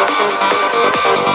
Thank you.